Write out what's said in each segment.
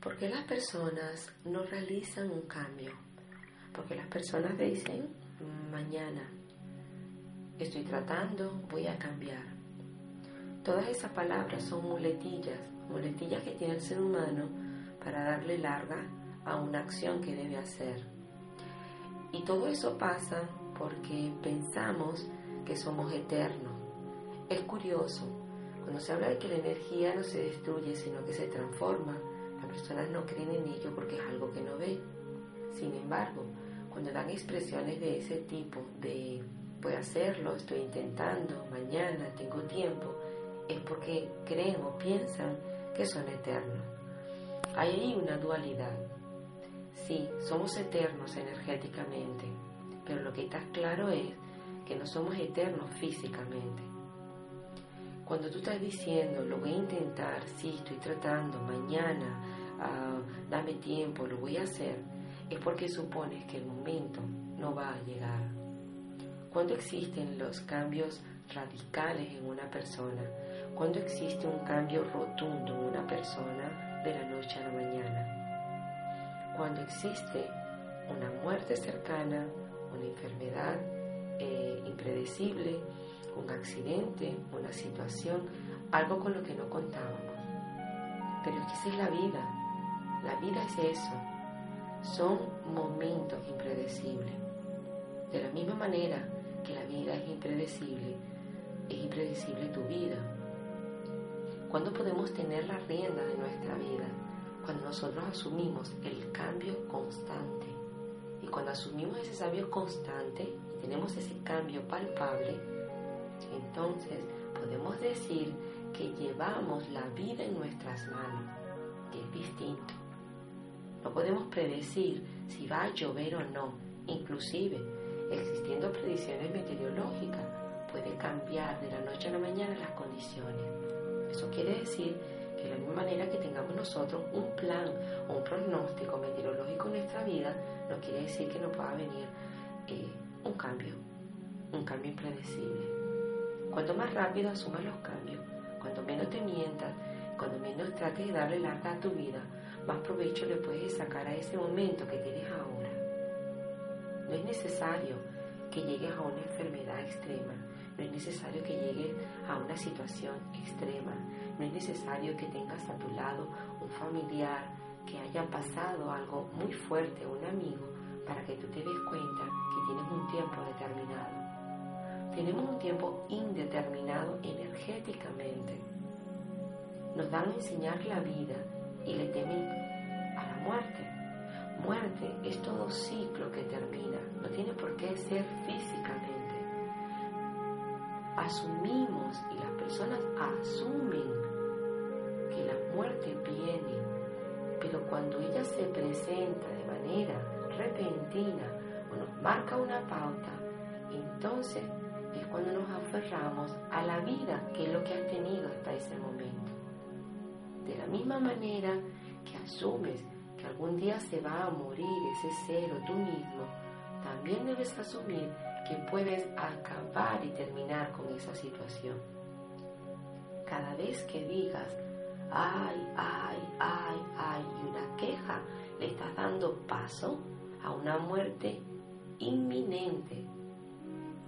¿Por qué las personas no realizan un cambio? Porque las personas dicen, mañana estoy tratando, voy a cambiar. Todas esas palabras son muletillas, muletillas que tiene el ser humano para darle larga a una acción que debe hacer. Y todo eso pasa porque pensamos que somos eternos. Es curioso, cuando se habla de que la energía no se destruye, sino que se transforma, personas no creen en ello porque es algo que no ve. Sin embargo, cuando dan expresiones de ese tipo, de a hacerlo, estoy intentando, mañana tengo tiempo, es porque creen o piensan que son eternos. Hay ahí una dualidad. Sí, somos eternos energéticamente, pero lo que está claro es que no somos eternos físicamente. Cuando tú estás diciendo, lo voy a intentar, sí, estoy tratando, mañana, ah, dame tiempo, lo voy a hacer, es porque supones que el momento no va a llegar. Cuando existen los cambios radicales en una persona, cuando existe un cambio rotundo en una persona de la noche a la mañana, cuando existe una muerte cercana, una enfermedad eh, impredecible, un accidente, una situación, algo con lo que no contábamos. Pero es que esa es la vida. La vida es eso. Son momentos impredecibles. De la misma manera que la vida es impredecible, es impredecible tu vida. ¿Cuándo podemos tener la rienda de nuestra vida? Cuando nosotros asumimos el cambio constante. Y cuando asumimos ese cambio constante y tenemos ese cambio palpable, entonces podemos decir que llevamos la vida en nuestras manos, que es distinto. No podemos predecir si va a llover o no, inclusive existiendo predicciones meteorológicas, puede cambiar de la noche a la mañana las condiciones. Eso quiere decir que de la misma manera que tengamos nosotros un plan o un pronóstico meteorológico en nuestra vida, no quiere decir que no pueda venir eh, un cambio, un cambio impredecible. Cuanto más rápido asumas los cambios, cuanto menos te mientas, cuando menos trates de darle larga a tu vida, más provecho le puedes sacar a ese momento que tienes ahora. No es necesario que llegues a una enfermedad extrema, no es necesario que llegues a una situación extrema, no es necesario que tengas a tu lado un familiar que haya pasado algo muy fuerte, un amigo, para que tú te des cuenta que tienes un tiempo determinado tenemos un tiempo indeterminado Nos dan a enseñar la vida y le temen a la muerte. Muerte es todo ciclo que termina, no tiene por qué ser físicamente. Asumimos y las personas asumen que la muerte viene, pero cuando ella se presenta de manera repentina o nos marca una pauta, entonces es cuando nos aferramos a la vida, que es lo que has tenido hasta ese momento. De la misma manera que asumes que algún día se va a morir ese ser o tú mismo, también debes asumir que puedes acabar y terminar con esa situación. Cada vez que digas, ay, ay, ay, ay, y una queja, le estás dando paso a una muerte inminente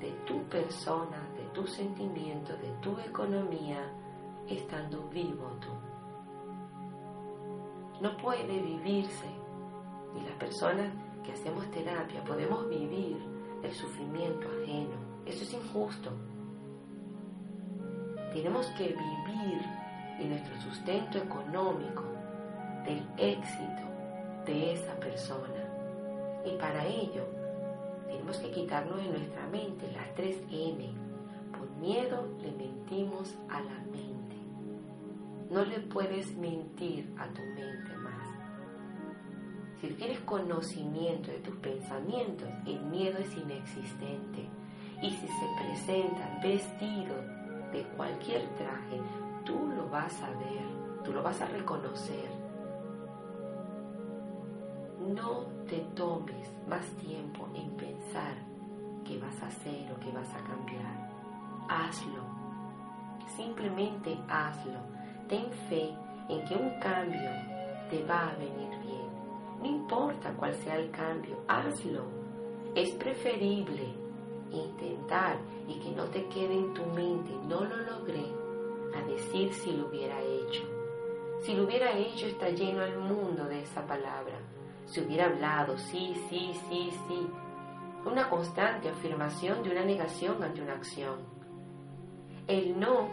de tu persona, de tus sentimientos, de tu economía, estando vivo tú. No puede vivirse, ni las personas que hacemos terapia podemos vivir el sufrimiento ajeno. Eso es injusto. Tenemos que vivir en nuestro sustento económico del éxito de esa persona. Y para ello tenemos que quitarnos de nuestra mente las tres M. Por miedo le mentimos a la mente. No le puedes mentir a tu mente más. Si tienes conocimiento de tus pensamientos, el miedo es inexistente. Y si se presenta vestido de cualquier traje, tú lo vas a ver, tú lo vas a reconocer. No te tomes más tiempo en pensar qué vas a hacer o qué vas a cambiar. Hazlo. Simplemente hazlo. Ten fe en que un cambio te va a venir bien. No importa cuál sea el cambio, hazlo. Es preferible intentar y que no te quede en tu mente, no lo logré, a decir si lo hubiera hecho. Si lo hubiera hecho está lleno el mundo de esa palabra. Si hubiera hablado, sí, sí, sí, sí. Una constante afirmación de una negación ante una acción. El no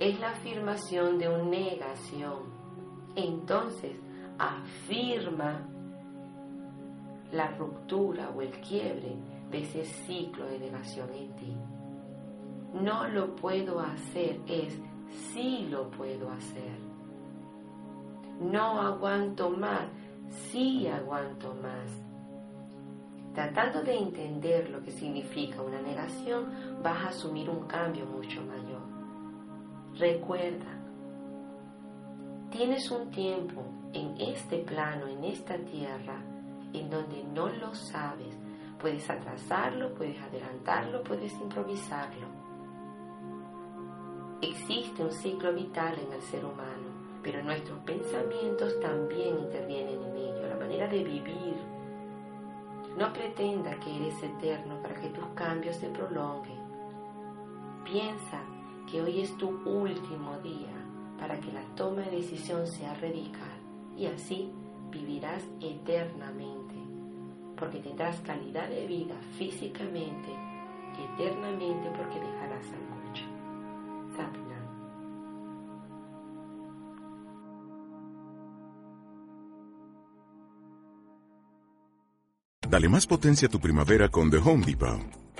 es la afirmación de una negación. Entonces, afirma la ruptura o el quiebre de ese ciclo de negación en ti. No lo puedo hacer es sí lo puedo hacer. No aguanto más, sí aguanto más. Tratando de entender lo que significa una negación, vas a asumir un cambio mucho mayor. Recuerda, tienes un tiempo en este plano, en esta tierra, en donde no lo sabes. Puedes atrasarlo, puedes adelantarlo, puedes improvisarlo. Existe un ciclo vital en el ser humano, pero nuestros pensamientos también intervienen en ello, la manera de vivir. No pretenda que eres eterno para que tus cambios se prolonguen. Piensa que hoy es tu último día para que la toma de decisión sea radical y así vivirás eternamente, porque tendrás calidad de vida físicamente, eternamente porque dejarás al mucho. Sapna. Dale más potencia a tu primavera con The Home Depot.